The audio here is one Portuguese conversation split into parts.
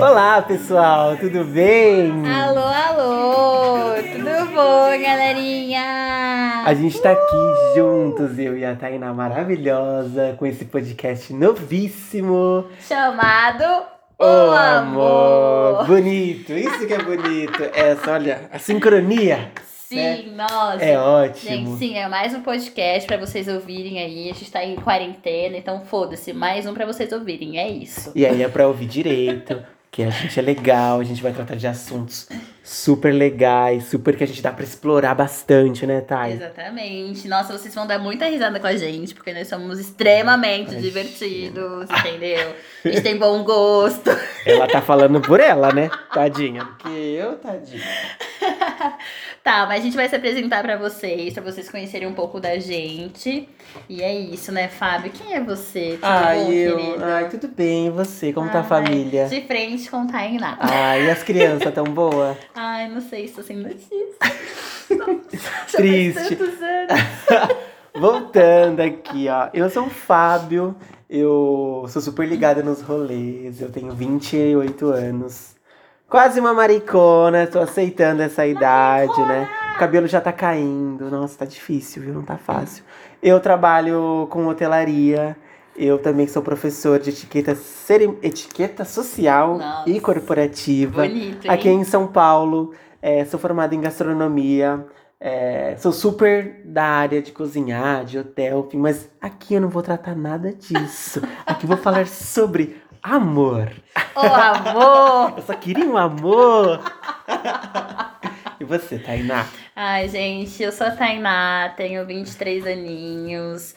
Olá, pessoal, tudo bem? Alô, alô! Tudo bom, galerinha? A gente tá aqui juntos, eu e a Tainá maravilhosa, com esse podcast novíssimo. Chamado O O Amor. Bonito, isso que é bonito. Essa, olha, a sincronia. Sim, nossa. É ótimo. Gente, sim, é mais um podcast pra vocês ouvirem aí. A gente tá em quarentena, então foda-se, mais um pra vocês ouvirem, é isso. E aí é pra ouvir direito, que a gente é legal, a gente vai tratar de assuntos super legais, super que a gente dá pra explorar bastante, né, Thay? Exatamente. Nossa, vocês vão dar muita risada com a gente, porque nós somos extremamente Ai, divertidos, entendeu? A gente tem bom gosto. Ela tá falando por ela, né? Tadinha. Porque eu, tadinha. Tá, mas a gente vai se apresentar pra vocês, pra vocês conhecerem um pouco da gente. E é isso, né, Fábio? Quem é você? Tudo Ai, bom, eu. querido? Ai, tudo bem. E você? Como tá a Ai, família? De frente com Tainá. Ai, e as crianças tão boas? Ai, não sei, estou sem notícia. Triste. Voltando aqui, ó. Eu sou o Fábio. Eu sou super ligada nos rolês. Eu tenho 28 anos. Quase uma maricona. Tô aceitando essa idade, né? O cabelo já tá caindo. Nossa, tá difícil, viu? Não tá fácil. Eu trabalho com hotelaria. Eu também sou professor de etiqueta, cere- etiqueta social Nossa. e corporativa. Bonito, hein? Aqui em São Paulo. É, sou formada em gastronomia. É, sou super da área de cozinhar, de hotel, enfim, mas aqui eu não vou tratar nada disso. Aqui eu vou falar sobre amor. Ô, amor! Eu só queria um amor. E você, Tainá? Ai, gente, eu sou a Tainá, tenho 23 aninhos.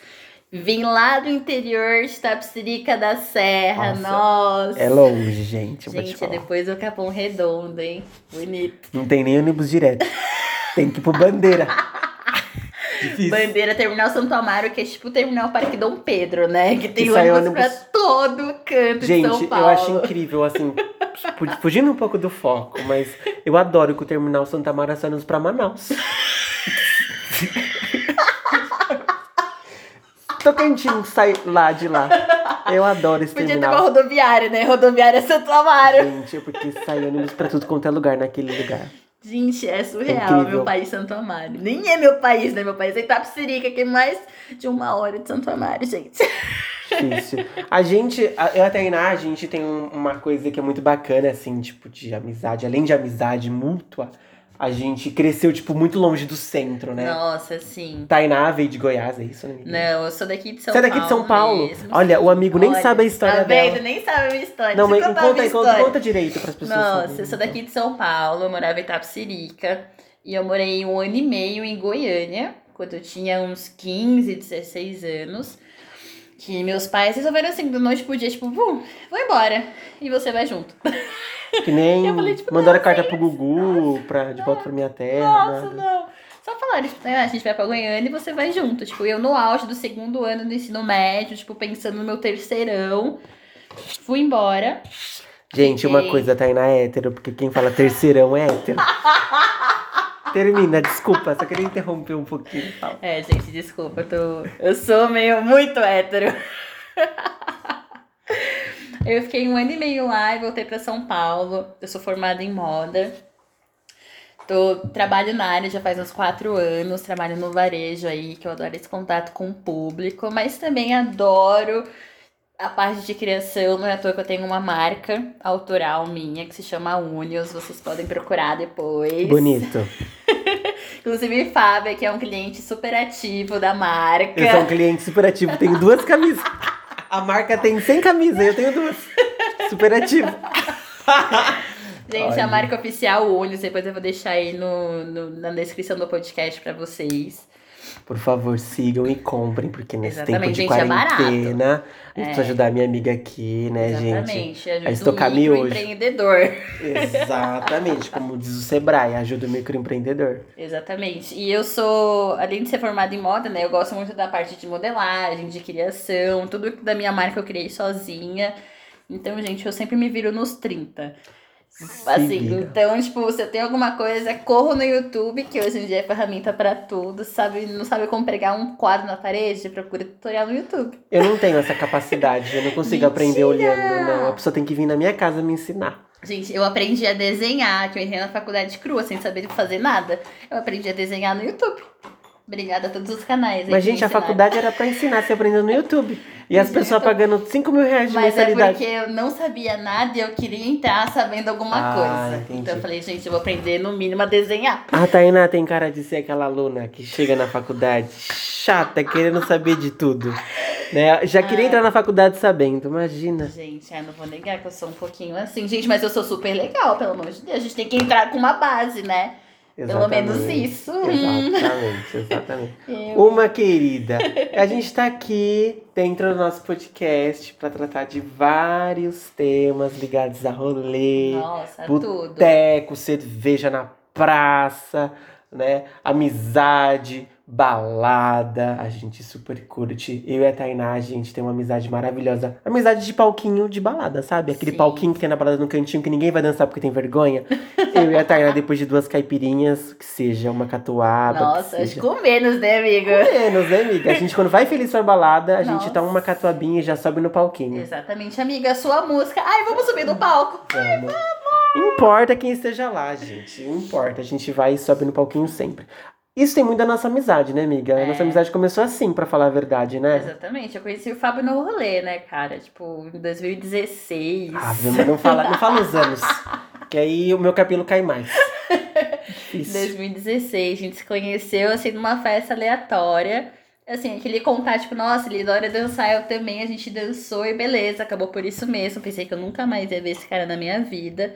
Vim lá do interior de Tapsirica da Serra, Nossa, nossa. É longe, gente. Gente, é depois do Capão Redondo, hein? Bonito. Não tem nem ônibus direto. Tem que ir pro bandeira. Difícil. Bandeira Terminal Santo Amaro, que é tipo o Terminal Parque Dom Pedro, né? Que tem ônibus ônibus- pra todo canto de São Gente, Paulo. eu acho incrível, assim, fu- fugindo um pouco do foco, mas eu adoro que o terminal Santa Mara sai nos pra Manaus. Tocantins sai lá de lá. Eu adoro esse Podia ter uma terminal. rodoviária, né? Rodoviária Santo Amaro. Gente, porque sai ônibus pra tudo quanto é lugar naquele lugar. Gente, é surreal Incrível. meu país Santo Amaro. Nem é meu país, né? Meu país é Itapsirica, que é mais de uma hora de Santo Amaro, gente. Difícil. A gente, eu e a a gente tem um- uma coisa que é muito bacana, assim, tipo, de amizade. Além de amizade mútua, a gente cresceu, tipo, muito longe do centro, né? Nossa, sim. Tainá veio de Goiás, é isso, né? Não, eu sou daqui de São Você é Paulo. daqui de São Paulo? mesmo, Olha, o amigo nem Olha, sabe a história tá dela. Nem sabe a minha história. Não, mas Deixa conta, conta, história. conta direito pras pessoas. Nossa, saberem. eu sou daqui de São Paulo, eu morava em Itapsirica. E eu morei um ano e meio em Goiânia, quando eu tinha uns 15, 16 anos. Que meus pais resolveram assim, da noite pro dia, tipo, "Vum, vou embora. E você vai junto. Que nem Eu falei, tipo, mandaram carta pro Gugu pra, de volta pra minha terra. Nossa, nada. não. Só falaram, tipo, "Ah, a gente vai pra Goiânia e você vai junto. Tipo, eu no auge do segundo ano do ensino médio, tipo, pensando no meu terceirão. Fui embora. Gente, uma Fiquei. coisa, Tainá é hétero, porque quem fala terceirão é hétero. Termina, desculpa, só queria interromper um pouquinho tal. É, gente, desculpa, eu, tô... eu sou meio muito hétero. eu fiquei um ano e meio lá e voltei pra São Paulo. Eu sou formada em moda. Tô, trabalho na área já faz uns quatro anos, trabalho no varejo aí, que eu adoro esse contato com o público, mas também adoro a parte de criação. Não é à toa que eu tenho uma marca autoral minha que se chama Unios, vocês podem procurar depois. Bonito. Inclusive, Fábio, que é um cliente super ativo da marca. Eu sou um cliente super ativo, tenho duas camisas. A marca tem 100 camisas, eu tenho duas. Super ativo. Gente, Olha. a marca oficial Unios, depois eu vou deixar aí no, no- na descrição do podcast pra vocês. Por favor, sigam e comprem, porque nesse Exatamente, tempo de gente, é quarentena, É. preciso ajudar minha amiga aqui, né, gente? Exatamente. Ajuda a estocar o microempreendedor. Exatamente, como diz o Sebrae, ajuda o microempreendedor. Exatamente. E eu sou, além de ser formada em moda, né? Eu gosto muito da parte de modelagem, de criação, tudo da minha marca eu criei sozinha. Então, gente, eu sempre me viro nos 30. Assim, então, tipo, se eu tenho alguma coisa, corro no YouTube, que hoje em dia é ferramenta pra tudo, sabe? Não sabe como pregar um quadro na parede? Procura tutorial no YouTube. Eu não tenho essa capacidade, eu não consigo aprender olhando, não. A pessoa tem que vir na minha casa me ensinar. Gente, eu aprendi a desenhar, que eu entrei na faculdade crua, sem saber fazer nada. Eu aprendi a desenhar no YouTube. Obrigada a todos os canais. Mas, gente, a faculdade era pra ensinar, você aprendendo no YouTube. E as pessoas pagando 5 mil reais de Mas é mensalidade. porque eu não sabia nada e eu queria entrar sabendo alguma Ah, coisa. entendi. Então eu falei, gente, eu vou aprender no mínimo a desenhar. A Tainá tem cara de ser aquela aluna que chega na faculdade chata, querendo saber de tudo. Né? Já queria entrar na faculdade sabendo, imagina. Gente, eu não vou negar que eu sou um pouquinho assim. Gente, mas eu sou super legal, pelo amor de Deus. A gente tem que entrar com uma base, né? Pelo menos Exatamente. isso. Exatamente, exatamente. Eu- Uma querida, a gente tá aqui dentro do nosso podcast pra tratar de vários temas ligados a rolê, Nossa, tudo. boteco, cerveja na praça, né? Amizade, balada, a gente super curte. Eu e a Tainá, a gente tem uma amizade maravilhosa. Amizade de palquinho de balada, sabe? Aquele Sim. palquinho que tem na balada no cantinho que ninguém vai dançar porque tem vergonha. Eu e a Tainá, depois de duas caipirinhas, que seja uma catuaba. Nossa, acho que com menos, né, amigo? Menos, né, amiga? A gente, quando vai feliz pra balada, a gente Nossa. toma uma catuabinha e já sobe no palquinho. Exatamente, amiga. A sua música. Ai, vamos subir no palco. Vamos. Importa quem esteja lá, gente. Importa. A gente vai e sobe no palquinho sempre. Isso tem muito da nossa amizade, né, amiga? A É. nossa amizade começou assim, pra falar a verdade, né? Exatamente. Eu conheci o Fábio no rolê, né, cara? Tipo, em 2016. Ah, não fala, não fala os anos. Que aí o meu cabelo cai mais. Difícil. 2016, a gente se conheceu assim numa festa aleatória. Assim, aquele contar, tipo, nossa, ele adora dançar, eu também, a gente dançou e beleza, acabou por isso mesmo. Pensei que eu nunca mais ia ver esse cara na minha vida.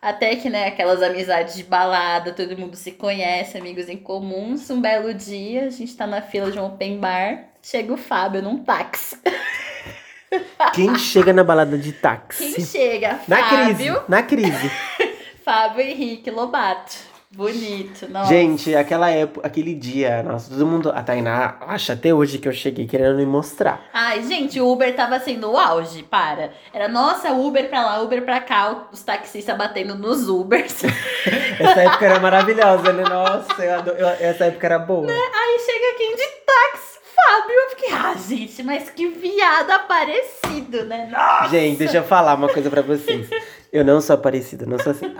Até que, né, aquelas amizades de balada, todo mundo se conhece, amigos em comuns. Um belo dia, a gente tá na fila de um open bar, chega o Fábio num táxi. Quem chega na balada de Quem táxi? chega? Na crise. Fábio, Na crise. Fábio Henrique Lobato. Bonito, nossa. Gente, aquela época, aquele dia, nossa, todo mundo. A Tainá acha até hoje que eu cheguei querendo me mostrar. Ai, gente, o Uber tava sendo o auge, para. Era, nossa, Uber pra lá, Uber pra cá, os taxistas batendo nos Ubers. Essa época era maravilhosa, né? Nossa, eu adoro- eu- essa época era boa. Aí chega quem de táxi, Fábio. Eu fiquei, ah, gente, mas que viado aparecido, né? Nossa. Gente, deixa eu falar uma coisa pra vocês. Eu não sou parecida, não sou assim.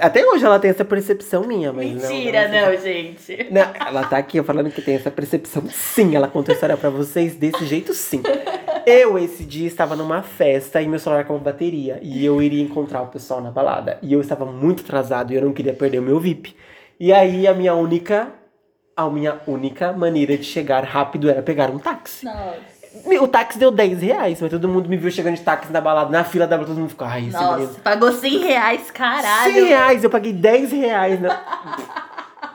Até hoje ela tem essa percepção minha, mas não- Mentira, não. não, gente. Não, ela tá aqui falando que tem essa percepção. Sim, ela contou a história pra vocês desse jeito, sim. Eu, esse dia, estava numa festa e meu celular com bateria. E eu iria encontrar o pessoal na balada. E eu estava muito atrasado e eu não queria perder o meu VIP. E aí, a minha única... A minha única maneira de chegar rápido era pegar um táxi. Nossa. O táxi deu 10 reais, mas todo mundo me viu chegando de táxi na balada, na fila da balada, todo mundo ficou, ai. Nossa, pagou 100 reais, caralho. 100 reais, eu paguei 10 reais. Na...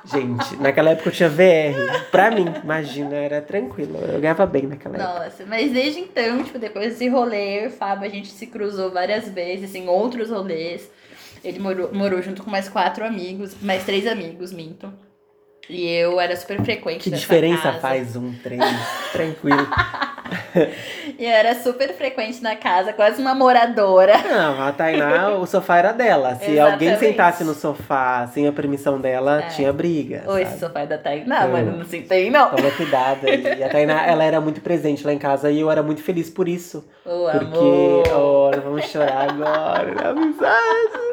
Gente, naquela época eu tinha VR. Pra mim, imagina, era tranquilo. Eu ganhava bem naquela época. Nossa, mas desde então, tipo, depois desse rolê, e o Fábio, a gente se cruzou várias vezes em outros rolês. Ele morou, morou junto com mais quatro amigos, mais três amigos, minto. E eu era super frequente Que diferença casa. faz um trem? Tranquilo. E eu era super frequente na casa, quase uma moradora. Não, a Tainá, o sofá era dela. Se alguém Exatamente. sentasse no sofá sem a permissão dela, É. tinha briga. Oi, sabe? sofá da Tainá, Eu- mas não sentei, não. Toma cuidado. E a Tainá, ela era muito presente lá em casa e eu era muito feliz por isso. Ô, Porque, amor. oh, vamos chorar agora, na amizade.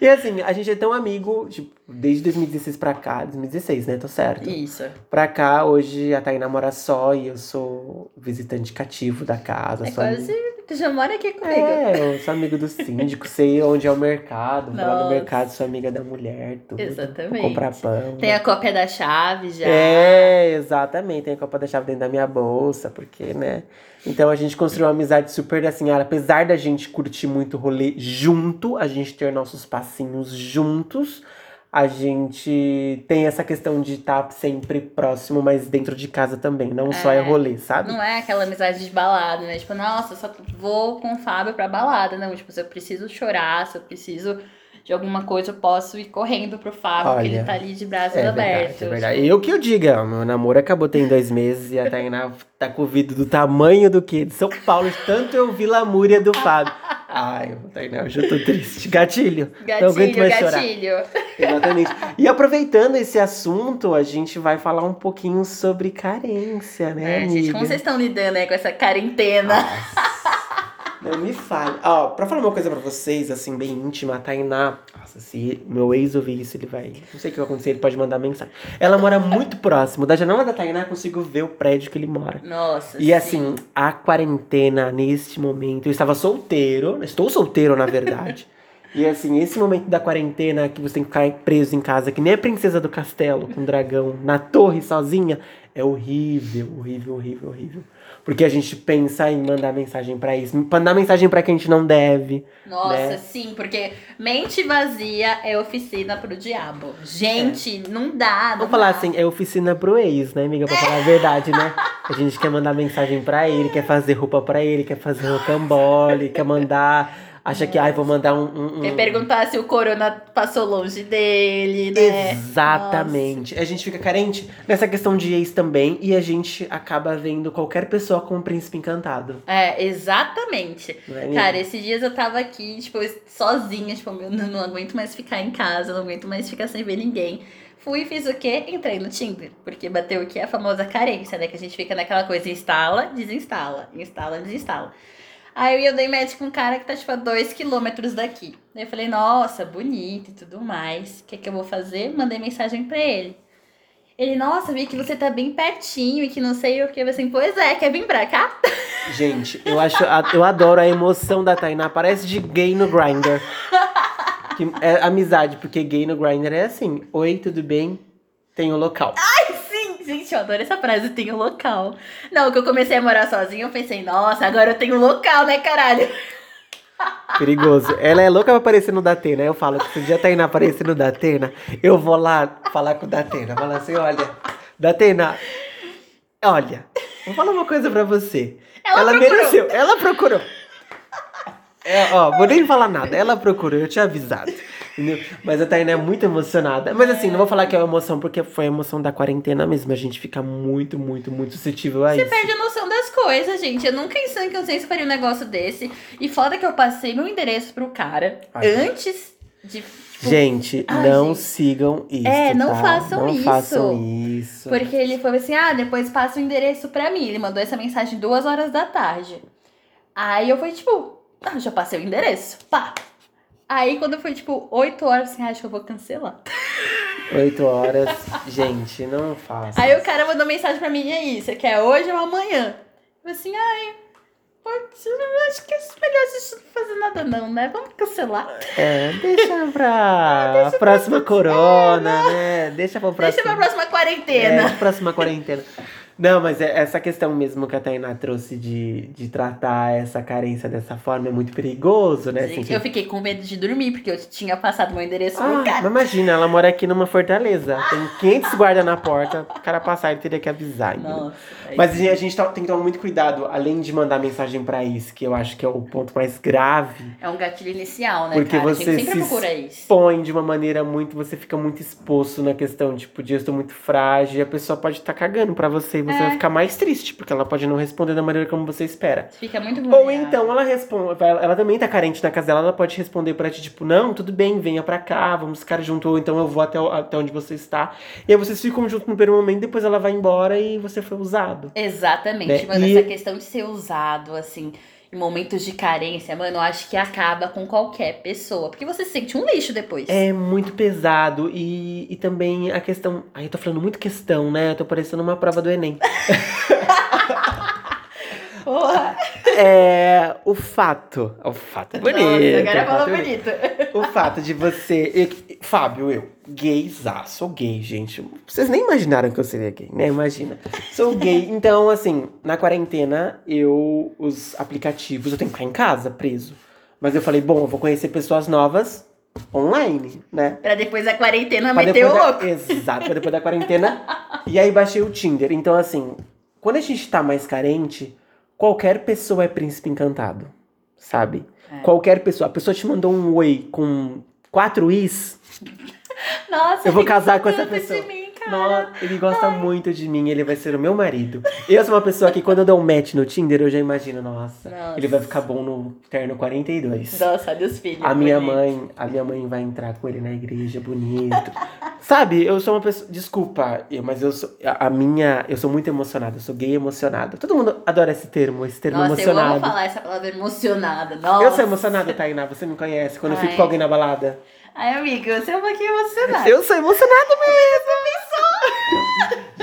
E assim, a gente é tão amigo, tipo, desde 2016 pra cá, 2016, né? Tô certo. Isso. Pra cá, hoje a Tainá mora só e eu sou visitante cativo da casa. É quase. amigo- Tu já mora aqui comigo. É, eu sou amigo do síndico, sei onde é o mercado. Vou lá no mercado, sou amiga da mulher, tudo. Exatamente. Vou comprar pão. Tem a cópia da chave já. É, exatamente. Tem a Copa da Chave dentro da minha bolsa, porque, né? Então a gente construiu uma amizade super assim, apesar da gente curtir muito rolê junto, a gente ter nossos passinhos juntos, a gente tem essa questão de estar sempre próximo, mas dentro de casa também, não só é É. rolê, sabe? Não é aquela amizade de balada, né? Tipo, nossa, só vou com o Fábio pra balada. Não, tipo, se eu preciso chorar, se eu preciso de alguma coisa, eu posso ir correndo pro Fábio, Olha, ele tá ali de braços É abertos. verdade, é verdade. Eu que eu diga, meu namoro acabou tem dois meses e a Tainá tá com o vidro do tamanho do quê? De São Paulo, de tanto eu vi lamúria do Fábio. Ai, Tainá, hoje eu tô triste. Gatilho. não aguento Gatilho, mais chorar. gatilho. Exatamente. E aproveitando esse assunto, a gente vai falar um pouquinho sobre carência, né, É, amiga? gente, como vocês estão lidando aí com essa quarentena? Não me fale. Ó, pra falar uma coisa pra vocês, assim, bem íntima, a Tainá. Nossa, se meu ex ouvir isso, ele vai. Não sei o que vai acontecer, ele pode mandar mensagem. Ela mora muito próximo. Da janela da Tainá, eu consigo ver o prédio que ele mora. Nossa, E assim, a quarentena, neste momento, eu estava solteiro, estou solteiro, na verdade. E assim, esse momento da quarentena que você tem que ficar preso em casa, que nem a princesa do castelo, com o dragão, na torre sozinha, é horrível, horrível, horrível, horrível. Porque a gente pensa em mandar mensagem pra isso, mandar mensagem pra quem a gente não deve. Nossa, né? sim, porque mente vazia é oficina pro diabo. Gente, não dá. Não Vamos falar assim, é oficina pro ex, né, amiga? Pra falar a verdade, né? A gente quer mandar mensagem pra ele, quer fazer roupa pra ele, quer fazer rocambole, quer mandar. Acha que, ai, vou mandar um. um- um- perguntar se o corona passou longe dele, né? Exatamente. A gente fica carente nessa questão de ex também e a gente acaba vendo qualquer pessoa com um príncipe encantado. É, exatamente. É? Cara, esses dias eu tava aqui, tipo, sozinha, tipo, meu, não, aguento mais ficar em casa, não aguento mais ficar sem ver ninguém. Fui e fiz o quê? Entrei no Tinder. Porque bateu o que? A famosa carência, né? Que a gente fica naquela coisa, instala, desinstala, instala, desinstala. Aí eu dei match com um cara que tá, tipo, a dois quilômetros daqui. Daí eu falei, nossa, bonito e tudo mais. O que, que eu vou fazer? Mandei mensagem pra ele. Ele, nossa, vi que você tá bem pertinho e que não sei o que. Eu assim, pois é, quer vir pra cá? Gente, eu acho, eu adoro a emoção da Tainá. Parece de gay no Grindr. Que é amizade, porque gay no Grindr é assim: Oi, tudo bem? Tem o local. Sim, gente, eu adoro essa frase, um local. Não, que eu comecei a morar sozinha, eu pensei, nossa, agora eu tenho um local, né, caralho? Perigoso. Ela é louca pra aparecer no Datena. Eu falo que se um dia a Tainá aparecer no Datena, eu vou lá falar com o Datena. Falar assim: olha, Datena, olha, vou falar uma coisa pra você. Ela procurou. mereceu, ela procurou. É, ó, vou nem falar nada. Ela procurou, eu tinha avisado. Entendeu? Mas a Tainá é muito emocionada. Mas assim, não vou falar que é uma emoção, porque foi a emoção da quarentena mesmo. A gente fica muito, muito, muito suscetível a Você isso. perde a noção das coisas, gente. Eu nunca em sã consciência faria um negócio desse. E foda que eu passei meu endereço pro cara Ai. antes de. tipo, Gente, Ai, não gente. sigam isso. É, não tá? façam não isso. façam isso. Porque ele falou assim: ah, depois passa o endereço pra mim. Ele mandou essa mensagem duas horas da tarde. Aí eu fui tipo, ah, já passei o endereço. Pá. Aí quando foi tipo 8 horas, assim, ah, acho que eu vou cancelar. Oito horas. Gente, não façam. Aí o cara mandou mensagem pra mim, e aí, você quer hoje ou amanhã? Eu assim, ai, acho que é melhor a gente não fazer nada não, né? Vamos cancelar. É, deixa pra próxima corona, né? Deixa pra próxima. Deixa pra próxima quarentena. É, próxima quarentena. Não, mas é- essa questão mesmo que a Tainá trouxe de, de tratar essa carência dessa forma é muito perigoso, né? Assim, Gente, que- eu fiquei com medo de dormir, porque eu tinha passado meu endereço pro Ah, cara. mas imagina, ela mora aqui numa fortaleza. Tem 500 guardas na porta. O cara passar, ele teria que avisar. Nossa. Mas a gente, a gente tá- tem que tomar muito cuidado, além de mandar mensagem pra isso, que eu acho que é o ponto mais grave. É um gatilho inicial, né, Porque cara? a você gente sempre se procura isso. Expõe de uma maneira muito. Você fica muito exposto na questão, tipo, de eu estou muito frágil, e a pessoa pode estar cagando pra você você É. vai ficar mais triste, porque ela pode não responder da maneira como você espera. Fica muito Ou vulnerável. então ela responde, ela também tá carente na casa dela, ela pode responder pra ti, tipo, não, tudo bem, venha pra cá, vamos ficar junto, ou então eu vou até, até onde você está. E aí vocês ficam juntos no primeiro momento, depois ela vai embora e você foi usado. Exatamente, Né? mano. E- Essa questão de ser usado, assim, em momentos de carência, mano, eu acho que acaba com qualquer pessoa. Porque você se sente um lixo depois. É muito pesado e, e também a questão. Ai, eu tô falando muito questão, né? Eu tô parecendo uma prova do Enem. Porra! É. O fato. O fato é bonito. Nossa, agora o fato falou é bonito. bonito. O fato de você. eu- Fábio, eu, gayzá, sou gay, gente. Vocês nem imaginaram que eu seria gay, né? Imagina. Sou gay. Então, assim, na quarentena, eu. Os aplicativos, eu tenho que ficar em casa, preso. Mas eu falei, bom, eu vou conhecer pessoas novas online, né? Pra depois da quarentena Pra meter o da- louco. Exato, pra depois da quarentena. e aí baixei o Tinder. Então, assim, quando a gente tá mais carente, qualquer pessoa é príncipe encantado. Sabe? É. Qualquer pessoa. A pessoa te mandou um oi com quatro is. Nossa, Eu vou casar com essa pessoa. Nossa, ele gosta muito de mim, ele vai ser o meu marido. Eu sou uma pessoa que quando eu dou um match no Tinder, eu já imagino, nossa, Nossa. ele vai ficar bom no terno 42. Nossa, olha os filhos. A minha bonito. mãe, a minha mãe vai entrar com ele na igreja, bonito. Sabe, eu sou uma pessoa. Desculpa, eu- mas eu sou. A minha. Eu sou muito emocionada, eu sou gay emocionada. Todo mundo adora esse termo, esse termo Nossa, eu emocionado. amo falar essa palavra emocionada. Nossa. Eu sou emocionada, Tainá, você me conhece. Quando eu fico Ai. com alguém na balada. Ai, amiga, você é um pouquinho emocionada. Eu sou emocionada mesmo.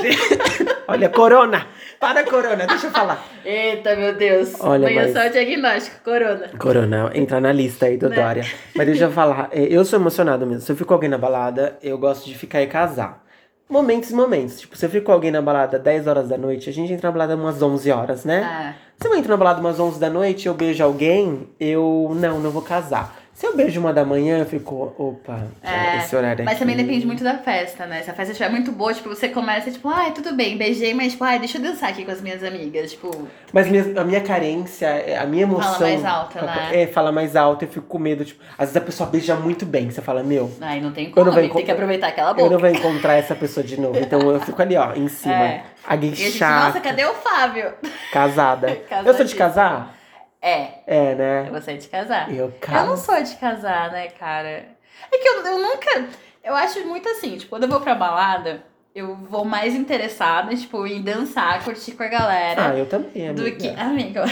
Olha, Corona! Para, Corona, deixa eu falar. Eita, meu Deus. Olha, Amanhã mas- só o diagnóstico, corona. Corona, entra na lista aí do Né? Dória. Mas deixa eu falar, é, eu sou emocionado mesmo. Se eu fico com alguém na balada, eu gosto de ficar e casar. Momentos e momentos. Tipo, se eu fico com alguém na balada 10 horas da noite, a gente entra na balada umas 11 horas, né? Ah, Se eu entro na balada umas 11 da noite eu beijo alguém, eu não, não vou casar. Se eu beijo uma da manhã, eu fico, opa, É, esse horário mas aqui. também depende muito da festa, né? Se a festa estiver muito boa, tipo, você começa, tipo, ai, tudo bem, beijei, mas, tipo, ai, deixa eu dançar aqui com as minhas amigas. Tipo, Mas minha- a minha carência, é, a minha emoção. Fala mais alta, né? É, fala mais alto, eu fico com medo. Tipo, às vezes a pessoa beija muito bem. Você fala, meu, ai, não tem Eu como, não venho amigo, tem que aproveitar aquela eu boca. não vou encontrar essa pessoa de novo. Então eu fico ali, ó, em cima. É. A gay a gente, chata, nossa, cadê o Fábio? casada. eu sou de casar? É, É, né? eu gostei de casar. Eu Eu não caso. sou de casar, né, cara? É que eu, eu nunca. Eu acho muito assim, tipo, quando eu vou pra balada, eu vou mais interessada, tipo, em dançar, curtir com a galera. Ah, eu também, amiga. do que. Amiga,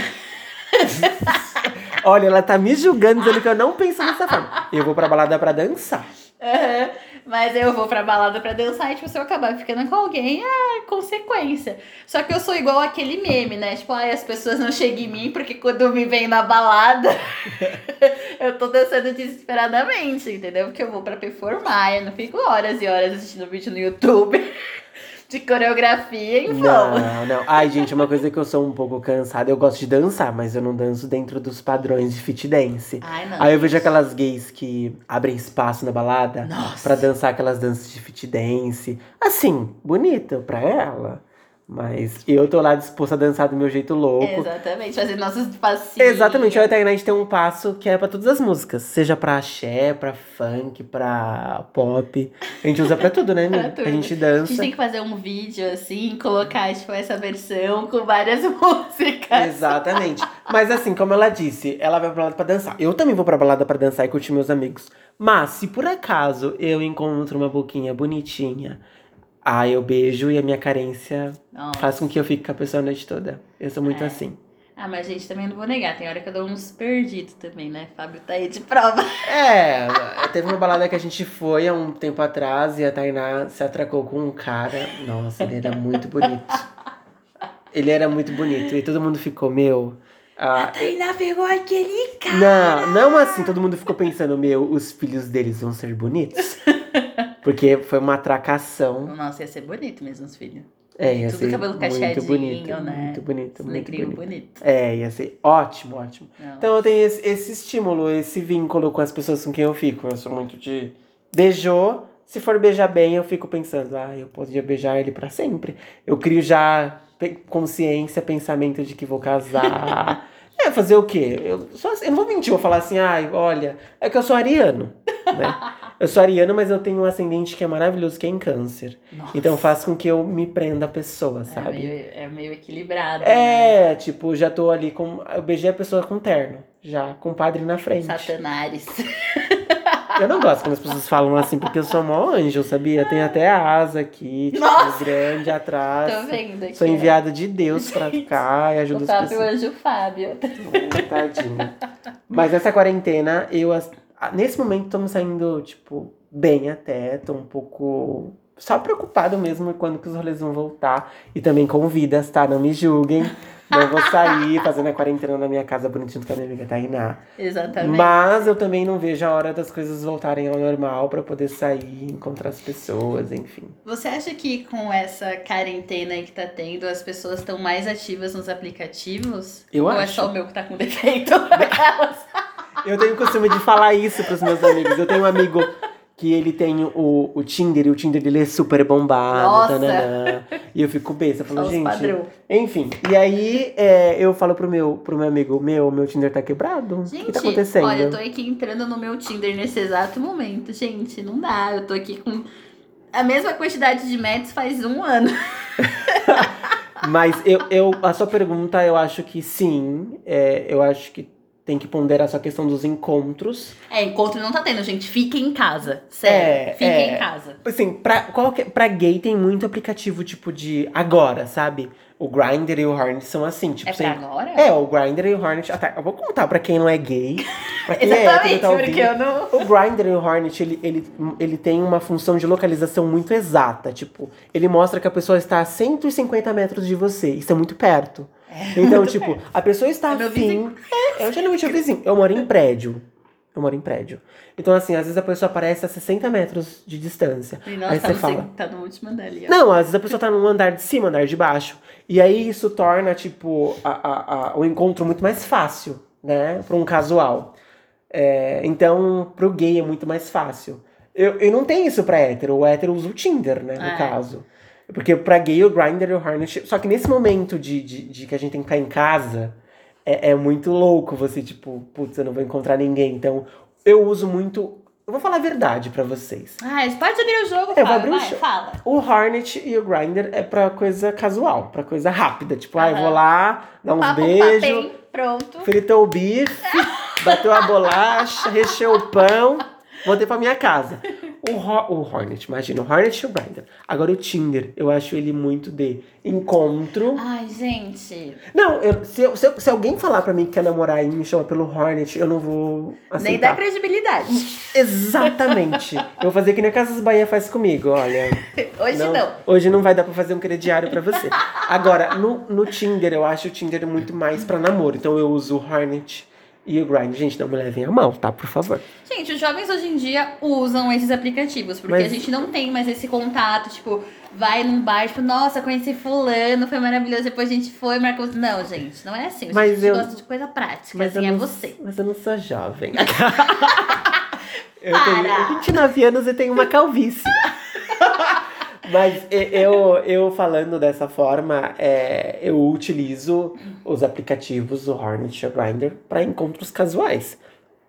Olha, ela tá me julgando, dizendo que eu não penso dessa forma. Eu vou pra balada pra dançar. Aham. Mas eu vou pra balada pra dançar e, tipo, se eu acabar ficando com alguém, é consequência. Só que eu sou igual aquele meme, né? Tipo, ai, as pessoas não chegam em mim porque quando me vem na balada, eu tô dançando desesperadamente, entendeu? Porque eu vou pra performar, eu não fico horas e horas assistindo vídeo no YouTube de coreografia vão. Não, não. Ai, gente, uma coisa que eu sou um pouco cansada. Eu gosto de dançar, mas eu não danço dentro dos padrões de fit dance. Ai, não. Aí eu vejo aquelas gays que abrem espaço na balada pra dançar aquelas danças de fit dance. Assim, bonita pra ela. Mas eu tô lá disposta a dançar do meu jeito louco. Exatamente, fazer nossos passinhos. Exatamente, a a gente tem um passo que é pra todas as músicas. Seja pra axé, pra funk, pra pop. A gente usa pra tudo, né, Pra tudo. A gente A dança. gente tem que fazer um vídeo assim, colocar, tipo, essa versão com várias músicas. Exatamente. Mas assim, como ela disse, ela vai pra balada pra dançar. Eu também vou pra balada pra dançar e curtir meus amigos. Mas se por acaso eu encontro uma boquinha bonitinha, aí eu beijo e a minha carência Nossa. faz com que eu fique com a pessoa a noite toda. Eu sou muito É. assim. Ah, mas gente, também não vou negar. Tem hora que eu dou uns perdidos também, né? Fábio tá aí de prova. É, teve uma balada que a gente foi há um tempo atrás e a Tainá se atracou com um cara. Nossa, ele era muito bonito. Ele era muito bonito. E todo mundo ficou, meu. ah, Tainá pegou aquele cara. Não, não assim, todo mundo ficou pensando, meu, os filhos deles vão ser bonitos. Porque foi uma atracação. Nossa, ia ser bonito mesmo os filhos. É, ia Tudo ser cabelo muito bonito, né? muito bonito, muito bonito. bonito. É, ia ser ótimo, ótimo. Não. Então eu tenho esse, esse estímulo, esse vínculo com as pessoas com quem eu fico. Eu sou muito de beijou, se for beijar bem, eu fico pensando, ah, eu podia beijar ele pra sempre. Eu crio já consciência, pensamento de que vou casar. é, fazer o quê? Eu, só, eu não vou mentir, vou falar assim, ai, olha, é que eu sou ariano, né? Eu sou ariano, mas eu tenho um ascendente que é maravilhoso, que é em câncer. Nossa. Então faz com que eu me prenda a pessoa, É sabe? meio, é meio equilibrado. né? É, tipo, já tô ali com. Eu beijei a pessoa com terno. Já, com o padre na frente. Satanares. Eu não gosto quando as pessoas falam assim, porque eu sou mó anjo, sabia? Tem até a asa aqui, tipo, Nossa! grande atrás. Tô vendo aqui. Sou enviada de Deus pra cá e ajuda O as Fábio pessoas. Anjo Fábio. Hum, Tadinha. Mas essa quarentena, eu. Nesse momento, tô me saindo, tipo, bem até. Tô um pouco. Só preocupado mesmo quando que os rolês vão voltar. E também com vidas, tá? Não me julguem. Não vou sair fazendo a quarentena na minha casa bonitinho com a minha amiga Tainá. Exatamente. Mas eu também não vejo a hora das coisas voltarem ao normal pra poder sair, encontrar as pessoas, enfim. Você acha que com essa quarentena aí que tá tendo, as pessoas estão mais ativas nos aplicativos? Eu Ou é acho. só o meu que tá com defeito? Eu tenho o costume de falar isso pros meus amigos. Eu tenho um amigo que ele tem o, o Tinder e o Tinder dele é super bombado. Nossa! tananã. e eu fico besta, os gente. padrão. Enfim, e aí é, eu falo pro meu, pro meu amigo, meu, meu Tinder tá quebrado. o Gente, que tá acontecendo? olha, eu tô aqui entrando no meu Tinder nesse exato momento. Gente, não dá. Eu tô aqui com a mesma quantidade de matches faz um ano. Mas eu, eu, a sua pergunta, eu acho que sim. é, eu acho que tem que ponderar essa questão dos encontros. É, encontro não tá tendo, gente. Fique em casa. Sério. É, Fique é. em casa. Assim, pra, qualquer, pra gay tem muito aplicativo, tipo, de agora, sabe? O Grindr e o Hornet são assim, tipo... É pra agora? É, o Grindr e o Hornet... Ah, tá, eu vou contar pra quem não é gay. Pra quem é Exatamente, hétero, tá porque eu não. O Grindr e o Hornet, ele, ele, ele tem uma função de localização muito exata. Tipo, ele mostra que a pessoa está a 150 metros de você. Isso é muito perto. Então, tipo, a pessoa está É afim. É, eu geralmente é vizinho. Eu moro em prédio. Eu moro em prédio. Então, assim, às vezes a pessoa aparece a 60 metros de distância. E nossa, Aí você fala. tá no último dali, ó. Não, às vezes a pessoa tá num andar de cima, andar de baixo. E aí isso torna, tipo, a, a, a- o encontro muito mais fácil, né? Pra um casual. É, então, pro gay é muito mais fácil. Eu, eu não tenho isso pra hétero. O hétero usa o Tinder, né? No É. caso. Porque pra gay o Grindr e o Hornet. Só que nesse momento de, de, de que a gente tem que ficar em casa, é, é muito louco você, tipo, putz, eu não vou encontrar ninguém. Então, eu uso muito. Eu vou falar a verdade pra vocês. Ah, pode abrir o jogo, Eu vou fala, abrir o vai, jogo. fala. O Hornet e o Grindr é pra coisa casual, pra coisa rápida. Tipo, ah, eu vou lá, dar uns Papo, beijos, papem, pronto. fritou o bife, bateu a bolacha, recheou o pão, voltei pra minha casa. O, Ho- o Hornet, imagina, o Hornet e o Grindr. Agora o Tinder, eu acho ele muito de encontro. Ai, gente. Não, eu- se, eu- se eu- se alguém falar pra mim que quer namorar e me chama pelo Hornet, eu não vou Nem dá aceitar. credibilidade. Exatamente. eu vou fazer que nem a Casas Bahia faz comigo, olha. Hoje não. Hoje não vai dar pra fazer um crediário pra você. Agora, no, no Tinder, eu acho o Tinder muito mais pra namoro. Então eu uso o Hornet e o Grindr. Gente, não me levem a mal, tá? Por favor. Gente, os jovens hoje em dia usam esses aplicativos, porque Mas- a gente não tem mais esse contato, tipo, vai num bar, tipo, nossa, conheci fulano, foi maravilhoso, depois a gente foi, marcou. Não, gente, não é assim. A Mas gente eu- gosta de coisa prática, Mas assim, é não, você. Mas eu não sou jovem. eu Para. tenho 29 anos e tenho uma calvície. Mas eu, eu falando dessa forma, é, eu utilizo os aplicativos, o Hornet e o Grindr, para encontros casuais.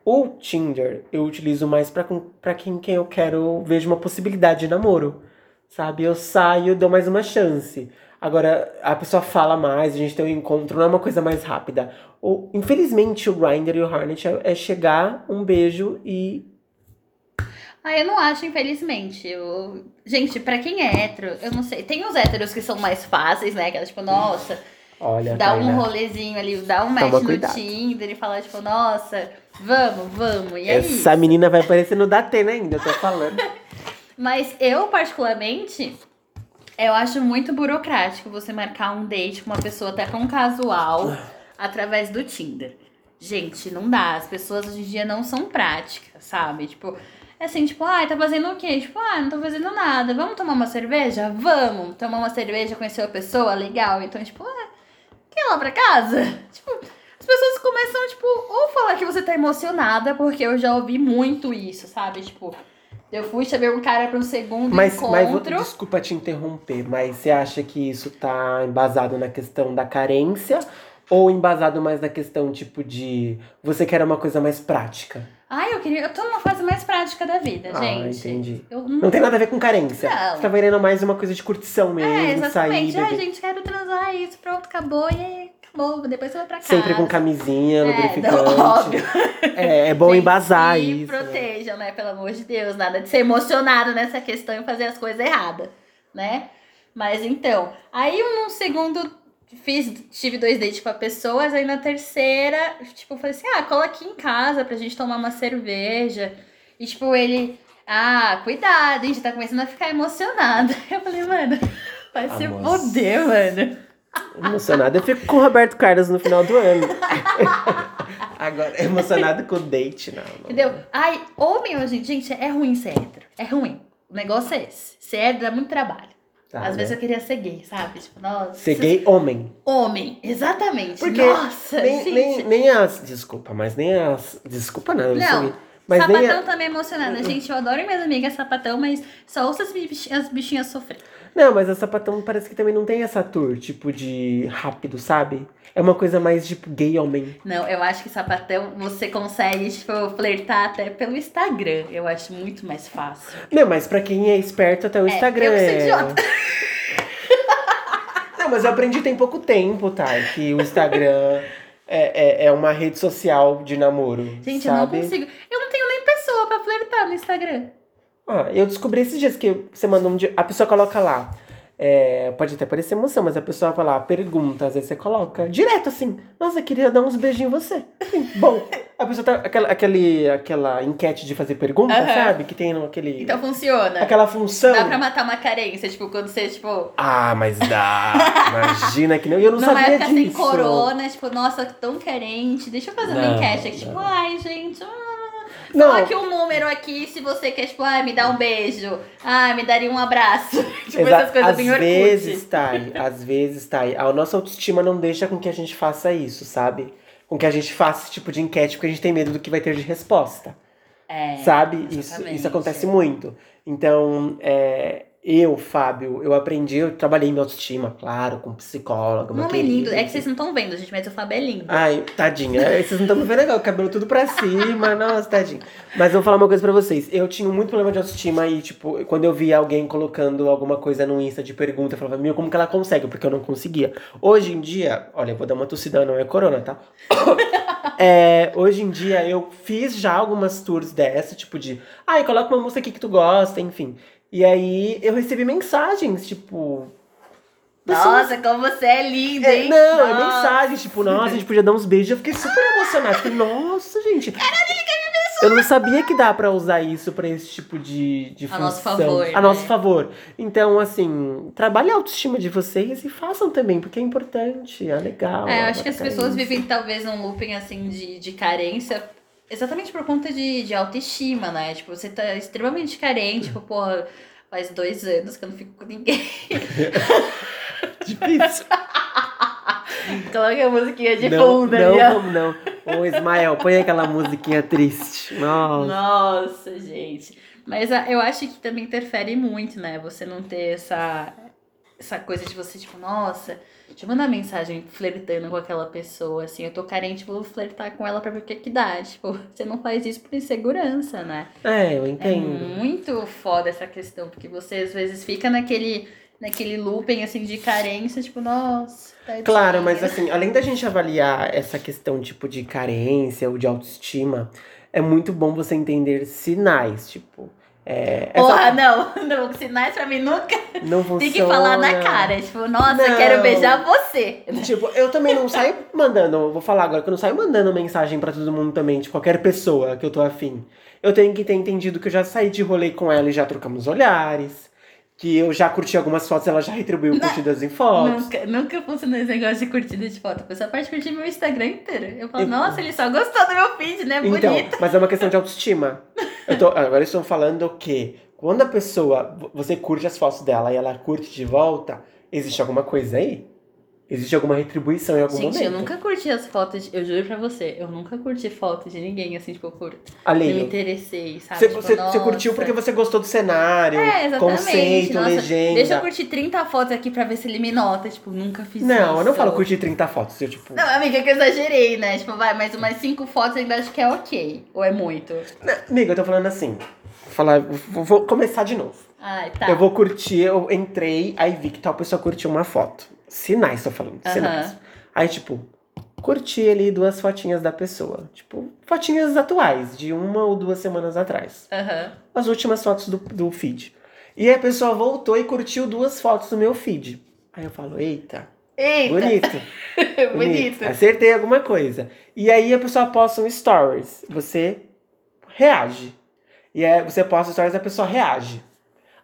O Tinder eu utilizo mais pra quem, quem eu quero, vejo uma possibilidade de namoro. Sabe? Eu saio, dou mais uma chance. Agora, a pessoa fala mais, a gente tem um encontro, não é uma coisa mais rápida. O, infelizmente, o Grindr e o Hornet é, é chegar, um beijo e. Ah, eu não acho, infelizmente. Eu... Gente, pra quem é hétero, eu não sei. Tem os héteros que são mais fáceis, né? Que é tipo, nossa, Olha, dá um rolezinho ali, dá um match Toma no cuidado. Tinder e falar, tipo, nossa, vamos, vamos. E é Essa isso. menina vai parecer no Datena ainda, eu tô falando. Mas eu, particularmente, eu acho muito burocrático você marcar um date com uma pessoa até com casual através do Tinder. Gente, não dá. As pessoas hoje em dia não são práticas, sabe? Tipo, é assim, tipo, ai, tá fazendo o quê? Tipo, ah, não tô fazendo nada. Vamos tomar uma cerveja? Vamos. Tomar uma cerveja, conhecer a pessoa, legal. Então, tipo, ah, quer ir lá pra casa? Tipo, as pessoas começam, tipo, ou falar que você tá emocionada, porque eu já ouvi muito isso, sabe? Tipo, eu fui chamei um cara pra um segundo Mas, mas encontro. desculpa te interromper, mas você acha que isso tá embasado na questão da carência ou embasado mais na questão, tipo, de você quer uma coisa mais prática? Ai, eu queria. Eu tô numa fase mais prática da vida, Ah, gente. entendi. Eu Não tem nada a ver com carência. Não. Você tá querendo mais uma coisa de curtição mesmo, É, exatamente. Ai, beber. gente, quero transar isso, pronto, acabou, e aí, acabou. Depois você vai pra casa. Sempre com camisinha, É, lubrificante. não, óbvio. É, é bom Gente, embasar se isso. protejam, né? Pelo amor de Deus. Nada de ser emocionado nessa questão e fazer as coisas erradas, né? Mas então, aí num segundo fiz, tive dois dates com a pessoa, aí na terceira, tipo, eu falei assim, ah, cola aqui em casa pra gente tomar uma cerveja. E tipo, ele, ah, cuidado, a gente tá começando a ficar emocionado. Eu falei, mano, vai se Amor. foder, mano. Emocionada. Eu fico com o Roberto Carlos no final do ano. Agora, emocionado com o date, não. não. Entendeu? Ai, homem hoje, gente, é ruim ser hétero. É ruim. O negócio é esse. Ser hétero dá muito trabalho. Tá, Às né? vezes eu queria ser gay, sabe? Tipo, nossa. Ser gay homem. Homem, exatamente. Porque nossa, nem, gente. nem, nem as. Desculpa, mas nem as. Desculpa, não. Não, sou- Mas nem sapatão a, também é emocionada. Gente, eu adoro minhas amigas sapatão, mas só ouço as, bich- as bichinhas sofrer. Não, mas a sapatão parece que também não tem essa tour, tipo, de rápido, sabe? É uma coisa mais, tipo, gay homem. Não, eu acho que sapatão você consegue, tipo, flertar até pelo Instagram. Eu acho muito mais fácil. Não, mas pra quem é esperto, até o É, Instagram. eu que sou é- idiota. Não, mas eu aprendi tem pouco tempo, tá? Que o Instagram é, é, é uma rede social de namoro. Gente, sabe? eu não consigo. Eu não tenho nem pessoa pra flertar no Instagram. Ah, eu descobri esses dias que você manda um dia. A pessoa coloca lá. é, pode até parecer emoção, mas a pessoa fala, lá, pergunta, às vezes você coloca direto assim. Nossa, eu queria dar uns beijinhos em você. Assim, bom. A pessoa tá. Aquela, aquele, aquela enquete de fazer pergunta, Aham. sabe? Que tem aquele. Então funciona. aquela função. Dá pra matar uma carência, tipo, quando você, tipo, Ah, mas dá. Imagina que não. E eu não numa sabia disso. sem corona, tipo, nossa, tão carente. Deixa eu fazer uma Não, enquete aqui, tipo, não. ai, gente, ah, Não. coloque um número aqui se você quer, tipo, ai, me dá um beijo. Ai, me daria um abraço. tipo, Exa- essas coisas às vezes tá aí, às vezes aí. A nossa autoestima não deixa com que a gente faça isso, sabe? Com que a gente faça esse tipo de enquete, porque a gente tem medo do que vai ter de resposta. É, sabe? Isso, isso acontece muito. Então, é, eu, Fábio, eu aprendi, eu trabalhei minha autoestima, claro, com psicóloga. Meu homem lindo. É que vocês não estão vendo, gente, mas o Fábio é lindo. Ai, tadinha. É, Vocês não estão me vendo legal, o cabelo tudo pra cima, nossa, tadinha. Mas eu vou falar uma coisa pra vocês. Eu tinha muito problema de autoestima e, tipo, quando eu via alguém colocando alguma coisa no Insta de pergunta, eu falava, meu, como que ela consegue? Porque eu não conseguia. Hoje em dia, olha, eu vou dar uma tossida, não é corona, tá? É, hoje em dia eu fiz já algumas tours dessa, tipo de, ai, coloca uma música aqui que tu gosta, enfim. E aí eu recebi mensagens, tipo. pessoas Nossa, como você é linda, é, hein? não, é Nossa. mensagem, tipo, nossa, a gente podia dar uns beijos. Eu fiquei super emocionada. Fiquei, nossa, gente. Eu não sabia que dá pra usar isso pra esse tipo de, de A função. nosso favor, A nosso né? favor. Então, assim, trabalhe a autoestima de vocês e façam também, porque é importante, é legal. É, eu é acho que as pessoas isso. vivem talvez num looping assim de, de carência. Exatamente por conta de, de autoestima, né? Tipo, você tá extremamente carente, tipo, porra, faz dois anos que eu não fico com ninguém. Difícil. Coloca a musiquinha de não, fundo não, ali, ó. vamos não. Ô, Ismael, põe aquela musiquinha triste. Nossa. Nossa, gente. Mas ah, eu acho que também interfere muito, né? Você não ter essa, essa coisa de você, tipo, nossa, eu mandar mensagem flertando com aquela pessoa, assim, eu tô carente, vou flertar com ela pra ver o que que dá. Tipo, você não faz isso por insegurança, né? É, eu É entendo. muito foda essa questão, porque você às vezes fica naquele, naquele looping, assim, de carência, tipo, nossa, tadinha. Claro, mas assim, além da gente avaliar essa questão tipo de carência ou de autoestima, é muito bom você entender sinais, tipo, é, essa- Porra, não, não, sinais pra mim nunca não funciona. tem que falar na cara. Tipo, nossa, Não. quero beijar você. Tipo, eu também não saio mandando, vou falar agora que eu não saio mandando mensagem pra todo mundo também, de qualquer pessoa que eu tô afim. Eu tenho que ter entendido que eu já saí de rolê com ela e já trocamos olhares, que eu já curti algumas fotos, ela já retribuiu curtidas em fotos. Nunca, nunca funcionou esse negócio de curtida de foto. A pessoa pode curtir meu Instagram inteiro. Eu falo, Eu- nossa, ele só gostou do meu feed, né? Então, Bonito. mas é uma questão de autoestima. Eu tô, agora estou falando que quando a pessoa, você curte as fotos dela e ela curte de volta, existe alguma coisa aí? Existe alguma retribuição em algum Gente, momento? eu nunca curti as fotos, de- eu juro pra você, eu nunca curti foto de ninguém, assim, tipo, por... Ali, Eu me interessei, sabe? você, Tipo, você, você curtiu porque você gostou do cenário, É, conceito, Nossa, legenda. Deixa eu curtir 30 fotos aqui pra ver se ele me nota. Tipo, nunca fiz isso. Não, eu não falo curtir 30 fotos, eu tipo... Não, amiga, é que eu exagerei, né? Tipo, vai, mas umas 5 fotos eu ainda acho que é ok. Ou é muito? Não, amiga, eu tô falando assim, vou, falar, vou, vou começar de novo. Ai, tá. Eu vou curtir, eu entrei, aí vi que tal pessoa curtiu uma foto. Sinais, tô falando, sinais. Aí, tipo, curti ali duas fotinhas da pessoa. Tipo, fotinhas atuais, de uma ou duas semanas atrás. As últimas fotos do, do feed. E aí a pessoa voltou e curtiu duas fotos do meu feed. Aí eu falo, eita, Eita, bonito. bonito. Acertei alguma coisa. E aí a pessoa posta um stories. Você reage. E aí você posta stories e a pessoa reage.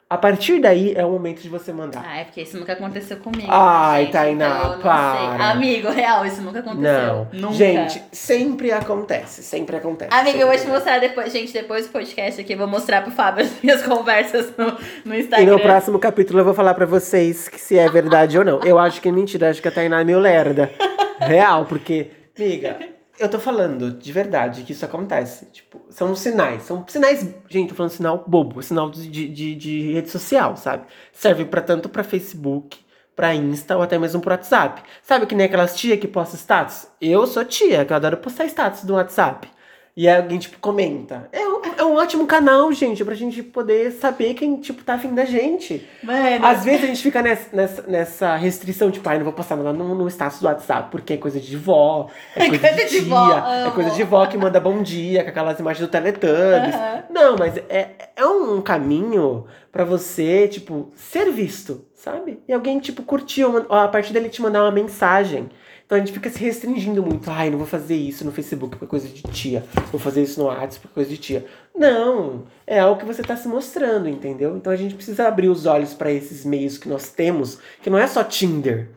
A partir daí é o momento de você mandar. Ah, é porque isso nunca aconteceu comigo. Ai, gente, Tainá, então para. sei. Amigo, real, isso nunca aconteceu. Não. Nunca. Gente, sempre acontece. Sempre acontece. Amiga, eu vou te mostrar depois, gente, depois do podcast aqui, eu vou mostrar pro Fábio as minhas conversas no, no E Instagram. no próximo capítulo eu vou falar pra vocês que se é verdade ou não. Eu acho que é mentira, acho que a Tainá é meio lerda. Real, porque, amiga, eu tô falando de verdade que isso acontece. Tipo, são sinais. São sinais. Gente, tô falando sinal bobo, sinal de, de, de rede social, sabe? Serve pra tanto pra Facebook, pra Insta ou até mesmo pro WhatsApp. Sabe que nem aquelas tia que posta status? Eu sou tia, que eu adoro postar status do WhatsApp. E alguém, tipo, comenta. É um, é um ótimo canal, gente, pra gente poder saber quem, tipo, tá afim da gente. Mano, Às vezes a gente fica nessa, nessa, nessa restrição, tipo, ai, não vou postar nada no, no status do WhatsApp, porque é coisa de vó, é coisa, coisa de de tia, vó, é amo. coisa de vó que manda bom dia, com aquelas imagens do Teletubbies. Aham. Não, mas é, é um caminho pra você, tipo, ser visto, sabe? E alguém, tipo, curtiu, a partir dele te mandar uma mensagem. Então a gente fica se restringindo muito. Ai, não vou fazer isso no Facebook porque é coisa de tia. Vou fazer isso no WhatsApp porque é coisa de tia. Não, é algo que você tá se mostrando, entendeu? Então a gente precisa abrir os olhos pra esses meios que nós temos, que não é só Tinder.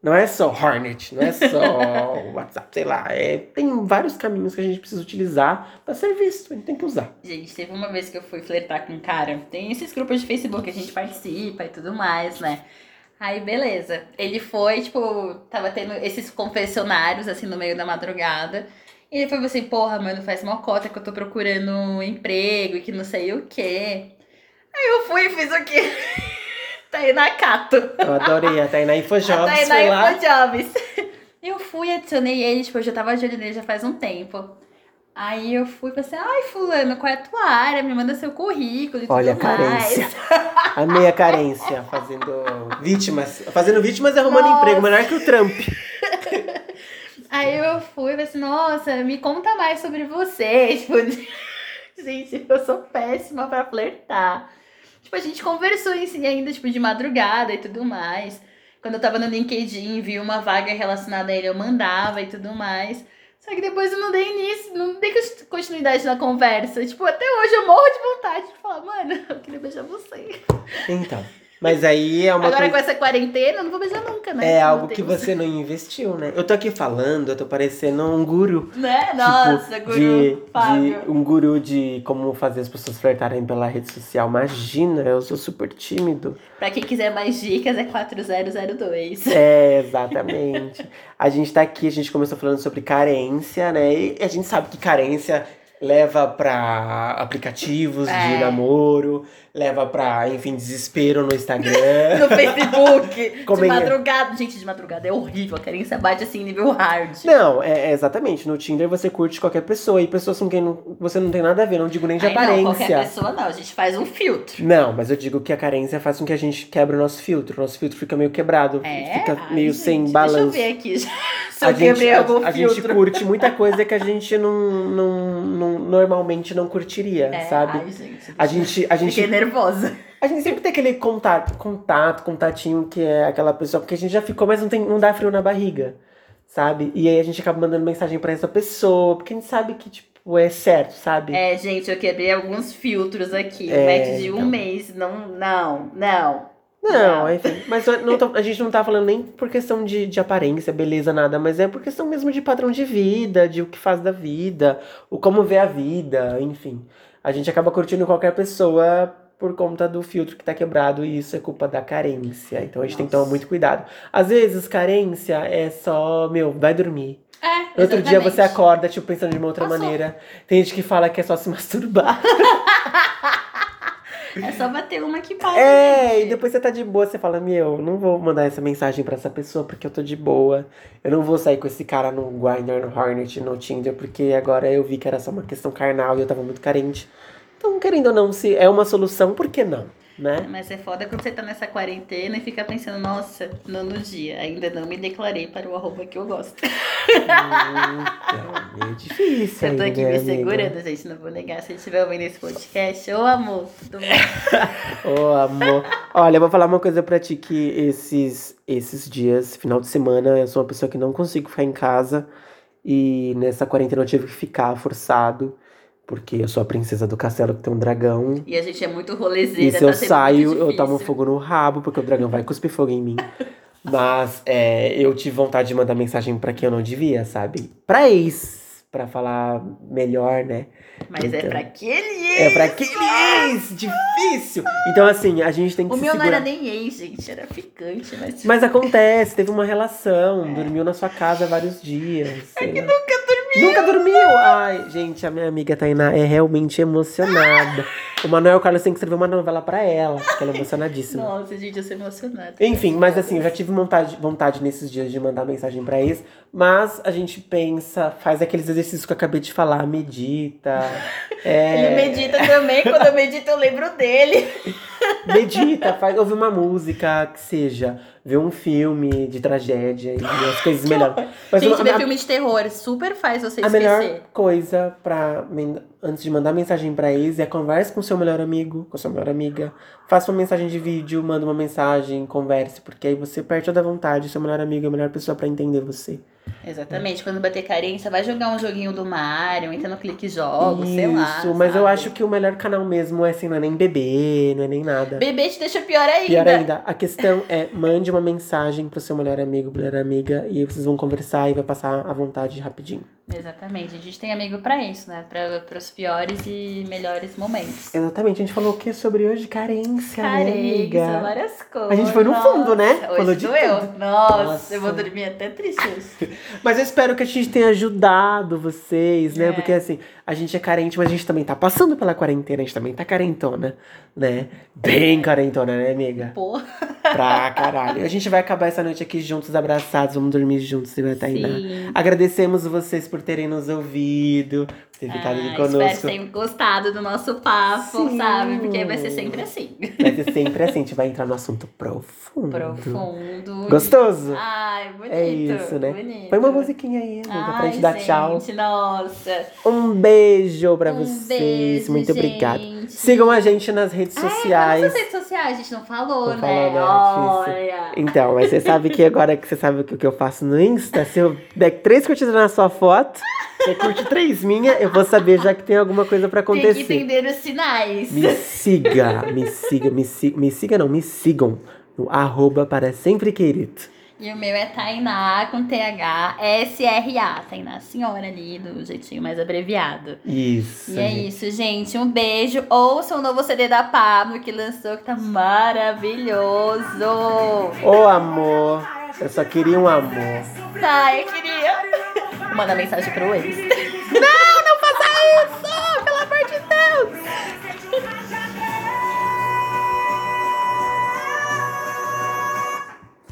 Não é só Hornet, não é só WhatsApp, sei lá. É, tem vários caminhos que a gente precisa utilizar pra ser visto. A gente tem que usar. Gente, teve uma vez que eu fui flertar com um cara. Tem esses grupos de Facebook que a gente participa e tudo mais, né? Aí, beleza. Ele foi, tipo, tava tendo esses confessionários, assim, no meio da madrugada. E ele foi assim, porra, mano, faz uma cota que eu tô procurando um emprego e que não sei o quê. Aí eu fui e fiz o quê? tá aí na Cato. Eu adorei. A Tainá A Infojobs Tainá foi lá. Infojobs. Eu fui, adicionei ele, tipo, eu já tava de olho nele já faz um tempo. Aí eu fui e falei assim, ai, fulano, qual é a tua área? Me manda seu currículo e Olha a tudo mais. carência. Amei a carência. Fazendo vítimas. Fazendo vítimas e arrumando Nossa. emprego. Melhor que o Trump. Aí eu fui e falei assim, nossa, me conta mais sobre você. Tipo, gente, eu sou péssima pra flertar. Tipo, a gente conversou em si ainda, tipo, de madrugada e tudo mais. Quando eu tava no LinkedIn, vi uma vaga relacionada a ele, eu mandava e tudo mais. Só que depois eu não dei início, não dei continuidade na conversa. Tipo, até hoje eu morro de vontade de falar, mano, eu queria beijar você. Então. Mas aí é uma Agora coisa. com essa quarentena, eu não vou beijar nunca, né? É Não algo que você não investiu, né? Eu tô aqui falando, eu tô parecendo um guru. Né? Nossa, tipo, guru, de, de Fábio. um guru de como fazer as pessoas flertarem pela rede social. Imagina, eu sou super tímido. Pra quem quiser mais dicas, é 4002. É, exatamente. a gente tá aqui, a gente começou falando sobre carência, né? E a gente sabe que carência leva pra aplicativos de É. namoro, leva pra, enfim, desespero no Instagram. no Facebook. Como de é- madrugada. Gente, de madrugada é horrível. A carência bate assim, nível hard. Não, é, é exatamente. No Tinder você curte qualquer pessoa e pessoas com quem não- você não tem nada a ver, não digo nem de não, aparência. qualquer pessoa não. A gente faz um filtro. Não, mas eu digo que a carência faz com que a gente quebre o nosso filtro. O nosso filtro fica meio quebrado, É? fica Ai, meio gente, sem balanço. Deixa eu ver aqui se a eu gente, quebrei a, algum a gente filtro. curte muita coisa que a gente não, não, não- normalmente não curtiria, É, sabe? Ai, gente. A gente, a Fiquei gente, nervosa. a gente sempre tem aquele contato, contato, contatinho que é aquela pessoa, porque a gente já ficou, mas não, tem, não dá frio na barriga, sabe? E aí a gente acaba mandando mensagem pra essa pessoa, porque a gente sabe que, tipo, é certo, sabe? É, gente, eu quebrei alguns filtros aqui. É, Match de um então. mês. Não, não, não. Não, Não. enfim. Mas não tô- a gente não tá falando nem por questão de, de aparência, beleza, nada, mas é por questão mesmo de padrão de vida, de o que faz da vida, o como vê a vida, enfim. A gente acaba curtindo qualquer pessoa por conta do filtro que tá quebrado e isso é culpa da carência. Então a gente tem que tomar Nossa. muito cuidado. Às vezes, carência é só, meu, vai dormir. É, Outro dia você acorda, tipo, pensando de uma outra Passou. maneira. Tem gente que fala que é só se masturbar. É só bater uma que passa. É, gente. e depois você tá de boa, você fala, meu, não vou mandar essa mensagem pra essa pessoa porque eu tô de boa. Eu não vou sair com esse cara no Grindr, no Hornet, no Tinder, porque agora eu vi que era só uma questão carnal e eu tava muito carente. Então, querendo ou não, se é uma solução, por que não? Né? Mas é foda quando você tá nessa quarentena e fica pensando, nossa, nono dia, ainda não me declarei para o arroba que eu gosto. Então, meio difícil. Eu tô aqui né, me amiga? segurando, gente, não vou negar. Se ele estiver ouvindo esse podcast, ô amor, tudo bom? Ô, amor. Olha, eu vou falar uma coisa pra ti que esses, esses dias, final de semana, eu sou uma pessoa que não consigo ficar em casa. E nessa quarentena eu tive que ficar forçado. Porque eu sou a princesa do castelo que tem um dragão. E a gente é muito rolezeira, E se tá eu saio, eu tomo fogo no rabo, porque o dragão vai cuspir fogo em mim. Mas é, eu tive vontade de mandar mensagem pra quem eu não devia, sabe? Pra ex, pra falar melhor, né? Mas é Então. pra aquele É pra ex. aquele ex, difícil. Então assim, a gente tem que O meu não segurar. era nem ex, gente, era ficante, mas... Mas acontece, teve uma relação, dormiu na sua casa vários dias. sei lá. Nunca dormi Nunca dormiu! Ai, gente, a minha amiga Tainá é realmente emocionada. O Manuel Carlos tem que escrever uma novela pra ela, porque ela é emocionadíssima. Nossa, gente, eu sou emocionada. Enfim, mas assim, eu já tive vontade, vontade nesses dias de mandar mensagem pra ex, mas a gente pensa, faz aqueles exercícios que eu acabei de falar, medita. É, Ele medita também, quando eu medito eu lembro dele. medita, faz, ouve uma música que seja, vê um filme de tragédia e as coisas melhoram. Mas gente, a- ver a- filme de terror super faz você A esquecer. melhor coisa men- antes de mandar mensagem pra ex é converse com seu melhor amigo, com sua melhor amiga. Faça uma mensagem de vídeo, manda uma mensagem, converse, porque aí você perde toda a vontade. Seu melhor amigo é a melhor pessoa pra entender você. Exatamente, quando bater carência, vai jogar um joguinho do Mario, entra no clique jogos, sei lá. Isso, mas eu sabe? acho que o melhor canal mesmo é assim, não é nem bebê, não é nem nada. Bebê te deixa pior ainda. Pior ainda, a questão é mande uma mensagem pro seu melhor amigo, melhor amiga, e vocês vão conversar e vai passar a vontade rapidinho. Exatamente, a gente tem amigo pra isso, né? Pra, pros piores e melhores momentos. Exatamente, a gente falou o que sobre hoje? Carência, né, amiga? Carência, várias coisas. A gente foi no fundo, né? Nossa, Falou Hoje de doeu. tudo. Nossa, Nossa. eu vou dormir até triste hoje. Mas eu espero que a gente tenha ajudado vocês, né? É. Porque assim, a gente é carente, mas a gente também tá passando pela quarentena, a gente também tá carentona, né? Bem carentona, né, amiga? Pô, Pra caralho. A gente vai acabar essa noite aqui juntos, abraçados, vamos dormir juntos, eu e a Tainá. sim. Agradecemos vocês por terem nos ouvido, ter ficado Ah, aqui espero que conosco. tenham gostado do nosso papo, Sim. sabe? Porque vai ser sempre assim. Vai ser sempre assim, a gente vai entrar no assunto profundo. Profundo. Gostoso? Ai, bonito. é isso, né? Bonito. Põe uma musiquinha aí, amiga, pra Ai, gente dar tchau. gente, Nossa. Um beijo pra Um vocês. beijo, Muito obrigado. Gente. Sigam a gente nas redes Ai, sociais. quais são as redes sociais? A gente não falou, Não né? falou, né? Olha. Então, mas você sabe que agora que você sabe o que eu faço no Insta, se eu der três curtidas na sua foto, você curte três minha, eu vou saber já que tem alguma coisa pra Tem que acontecer. entender os sinais. Me siga, me siga, me siga, me siga não, me sigam no arroba para sempre querido. E o meu é Tainá com T H S R A Tainá Senhora ali, do jeitinho mais abreviado. Isso. E é isso, gente. Um beijo. Ouça o um novo CD da Pablo que lançou, que tá maravilhoso. Ô, oh, amor. Eu só queria um amor. Tá, eu queria. Manda mensagem pro ex. Não, não faça isso! Pelo amor de Deus!